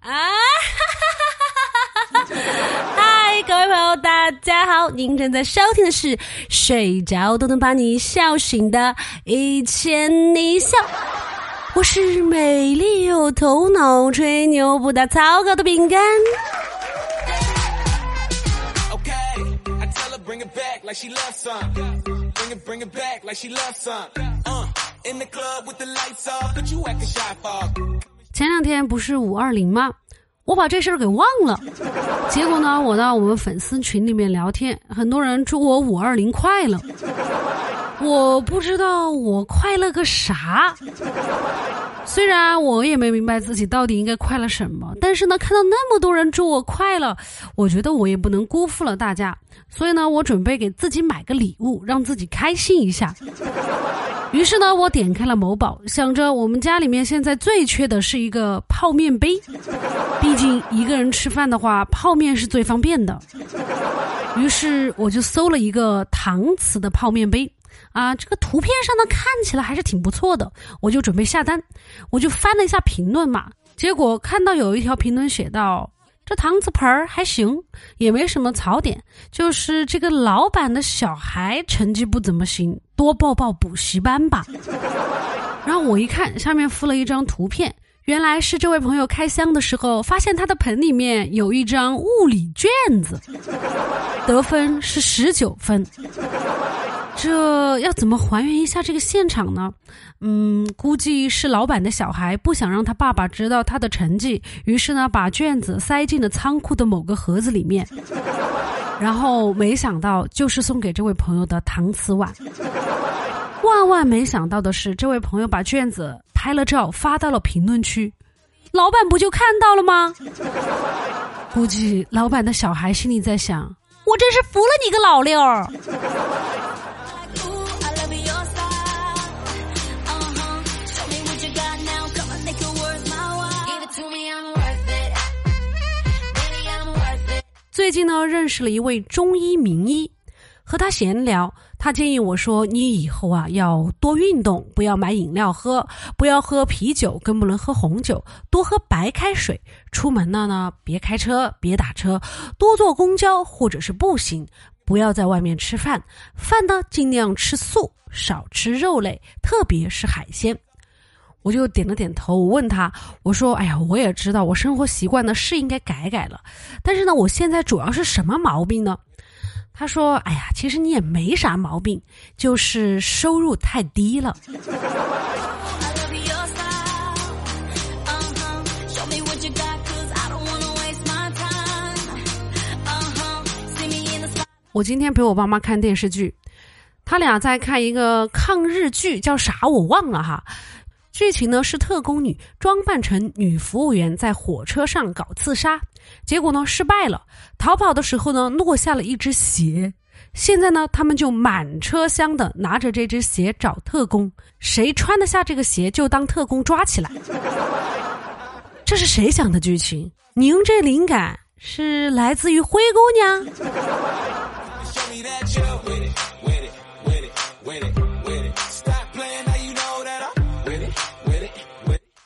啊！嗨，各位朋友，大家好！您正在收听的是《睡着都能把你笑醒的一千你笑》，我是美丽又头脑、吹牛不打草稿的饼干。前两天不是五二零吗？我把这事儿给忘了。结果呢，我到我们粉丝群里面聊天，很多人祝我五二零快乐。我不知道我快乐个啥。虽然我也没明白自己到底应该快乐什么，但是呢，看到那么多人祝我快乐，我觉得我也不能辜负了大家。所以呢，我准备给自己买个礼物，让自己开心一下。于是呢，我点开了某宝，想着我们家里面现在最缺的是一个泡面杯，毕竟一个人吃饭的话，泡面是最方便的。于是我就搜了一个搪瓷的泡面杯，啊，这个图片上呢看起来还是挺不错的，我就准备下单。我就翻了一下评论嘛，结果看到有一条评论写道。这搪瓷盆儿还行，也没什么槽点，就是这个老板的小孩成绩不怎么行，多报报补习班吧。然后我一看，下面附了一张图片，原来是这位朋友开箱的时候发现他的盆里面有一张物理卷子，得分是十九分。这要怎么还原一下这个现场呢？嗯，估计是老板的小孩不想让他爸爸知道他的成绩，于是呢把卷子塞进了仓库的某个盒子里面，然后没想到就是送给这位朋友的搪瓷碗。万万没想到的是，这位朋友把卷子拍了照发到了评论区，老板不就看到了吗？估计老板的小孩心里在想：我真是服了你个老六儿。最近呢，认识了一位中医名医，和他闲聊，他建议我说：“你以后啊要多运动，不要买饮料喝，不要喝啤酒，更不能喝红酒，多喝白开水。出门了呢，别开车，别打车，多坐公交或者是步行，不要在外面吃饭，饭呢尽量吃素，少吃肉类，特别是海鲜。”我就点了点头，我问他，我说：“哎呀，我也知道我生活习惯呢是应该改改了，但是呢，我现在主要是什么毛病呢？”他说：“哎呀，其实你也没啥毛病，就是收入太低了。”我今天陪我爸妈看电视剧，他俩在看一个抗日剧，叫啥我忘了哈。剧情呢是特工女装扮成女服务员在火车上搞刺杀，结果呢失败了。逃跑的时候呢落下了一只鞋，现在呢他们就满车厢的拿着这只鞋找特工，谁穿得下这个鞋就当特工抓起来。这是谁想的剧情？您这灵感是来自于灰姑娘？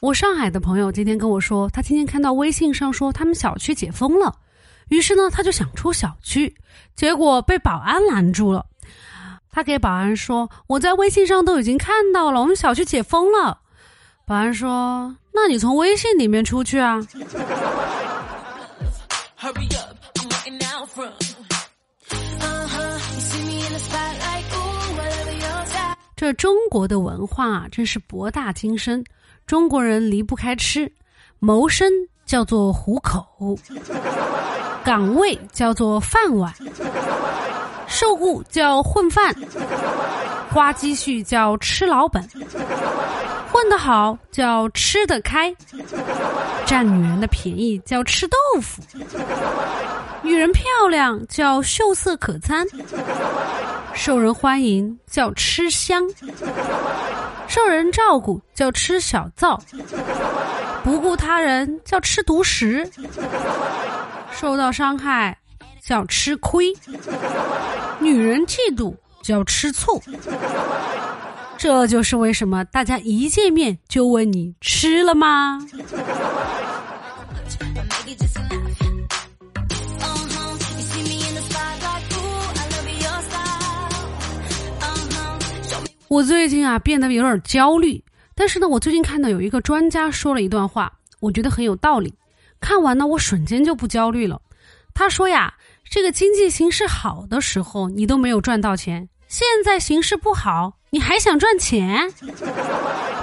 我上海的朋友今天跟我说，他今天看到微信上说他们小区解封了，于是呢他就想出小区，结果被保安拦住了。他给保安说：“我在微信上都已经看到了，我们小区解封了。”保安说：“那你从微信里面出去啊。”这中国的文化真是博大精深。中国人离不开吃，谋生叫做糊口，岗位叫做饭碗，受雇叫混饭，花积蓄叫吃老本，混得好叫吃得开，占女人的便宜叫吃豆腐，女人漂亮叫秀色可餐，受人欢迎叫吃香。受人照顾叫吃小灶，不顾他人叫吃独食，受到伤害叫吃亏，女人嫉妒叫吃醋。这就是为什么大家一见面就问你吃了吗？我最近啊变得有点焦虑，但是呢，我最近看到有一个专家说了一段话，我觉得很有道理。看完呢，我瞬间就不焦虑了。他说呀，这个经济形势好的时候你都没有赚到钱，现在形势不好，你还想赚钱？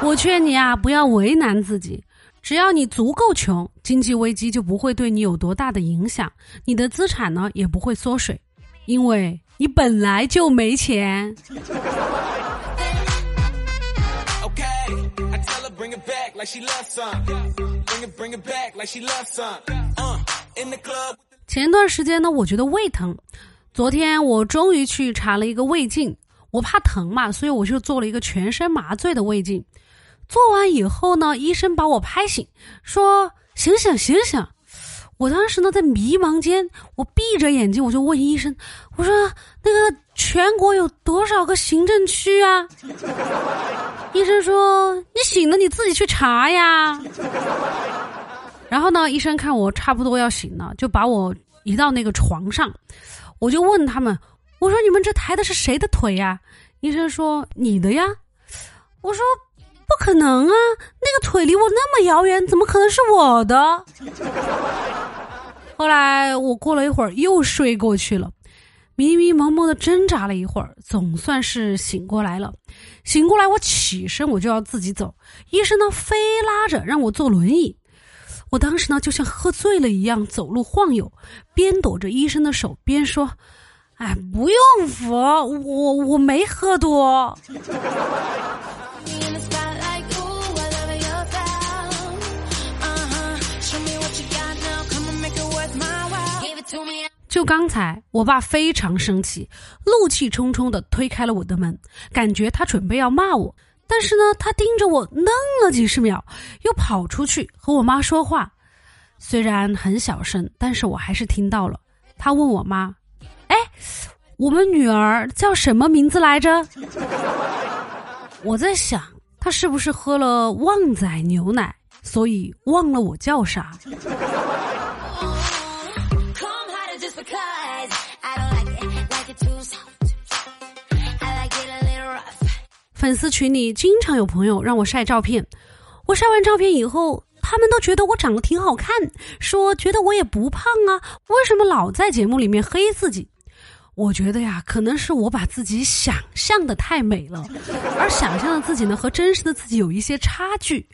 我劝你啊，不要为难自己，只要你足够穷，经济危机就不会对你有多大的影响，你的资产呢也不会缩水，因为你本来就没钱。前段时间呢，我觉得胃疼，昨天我终于去查了一个胃镜，我怕疼嘛，所以我就做了一个全身麻醉的胃镜。做完以后呢，医生把我拍醒，说：“醒醒醒醒！”我当时呢在迷茫间，我闭着眼睛，我就问医生：“我说那个全国有多少个行政区啊？” 医生说：“你醒了，你自己去查呀。”然后呢，医生看我差不多要醒了，就把我移到那个床上。我就问他们：“我说你们这抬的是谁的腿呀？”医生说：“你的呀。”我说：“不可能啊，那个腿离我那么遥远，怎么可能是我的？”后来我过了一会儿又睡过去了，迷迷蒙蒙的挣扎了一会儿，总算是醒过来了。醒过来，我起身我就要自己走，医生呢非拉着让我坐轮椅。我当时呢就像喝醉了一样走路晃悠，边躲着医生的手边说：“哎，不用扶，我我没喝多。”就刚才，我爸非常生气，怒气冲冲的推开了我的门，感觉他准备要骂我。但是呢，他盯着我愣了几十秒，又跑出去和我妈说话，虽然很小声，但是我还是听到了。他问我妈：“哎，我们女儿叫什么名字来着？”我在想，他是不是喝了旺仔牛奶，所以忘了我叫啥？粉丝群里经常有朋友让我晒照片，我晒完照片以后，他们都觉得我长得挺好看，说觉得我也不胖啊，为什么老在节目里面黑自己？我觉得呀，可能是我把自己想象的太美了，而想象的自己呢和真实的自己有一些差距，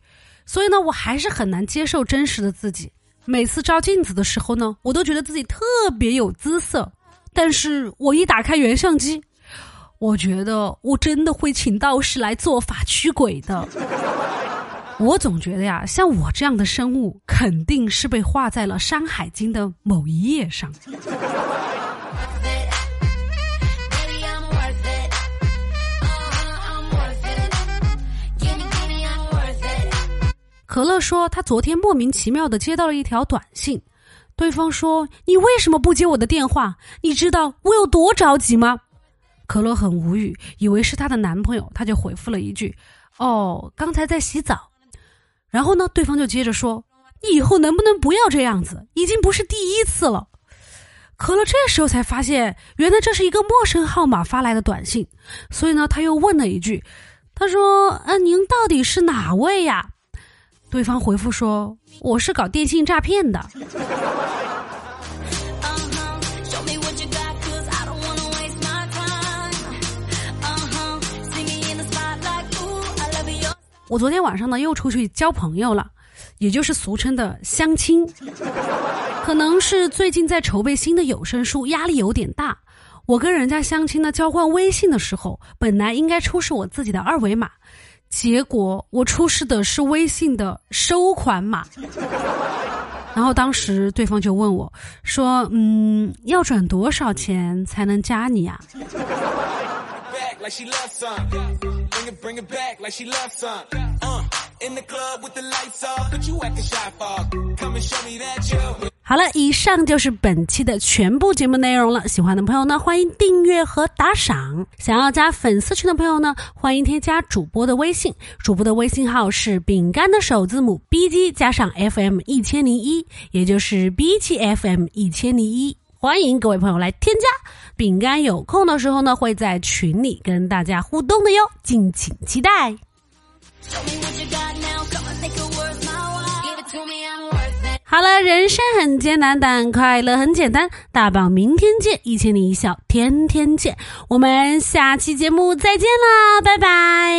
所以呢，我还是很难接受真实的自己。每次照镜子的时候呢，我都觉得自己特别有姿色，但是我一打开原相机。我觉得我真的会请道士来做法驱鬼的。我总觉得呀，像我这样的生物，肯定是被画在了《山海经》的某一页上。可乐说，他昨天莫名其妙的接到了一条短信，对方说：“你为什么不接我的电话？你知道我有多着急吗？”可乐很无语，以为是她的男朋友，她就回复了一句：“哦，刚才在洗澡。”然后呢，对方就接着说：“你以后能不能不要这样子？已经不是第一次了。”可乐这时候才发现，原来这是一个陌生号码发来的短信，所以呢，他又问了一句：“他说，啊，您到底是哪位呀？”对方回复说：“我是搞电信诈骗的。”我昨天晚上呢又出去交朋友了，也就是俗称的相亲。可能是最近在筹备新的有声书，压力有点大。我跟人家相亲呢交换微信的时候，本来应该出示我自己的二维码，结果我出示的是微信的收款码。然后当时对方就问我，说：“嗯，要转多少钱才能加你呀？”好了，以上就是本期的全部节目内容了。喜欢的朋友呢，欢迎订阅和打赏。想要加粉丝群的朋友呢，欢迎添加主播的微信，主播的微信号是饼干的首字母 B G 加上 F M 一千零一，也就是 BGFM 一千零一。欢迎各位朋友来添加，饼干有空的时候呢，会在群里跟大家互动的哟，敬请期待。好了，人生很艰难，但快乐很简单。大宝，明天见，一千零一笑，天天见。我们下期节目再见啦，拜拜。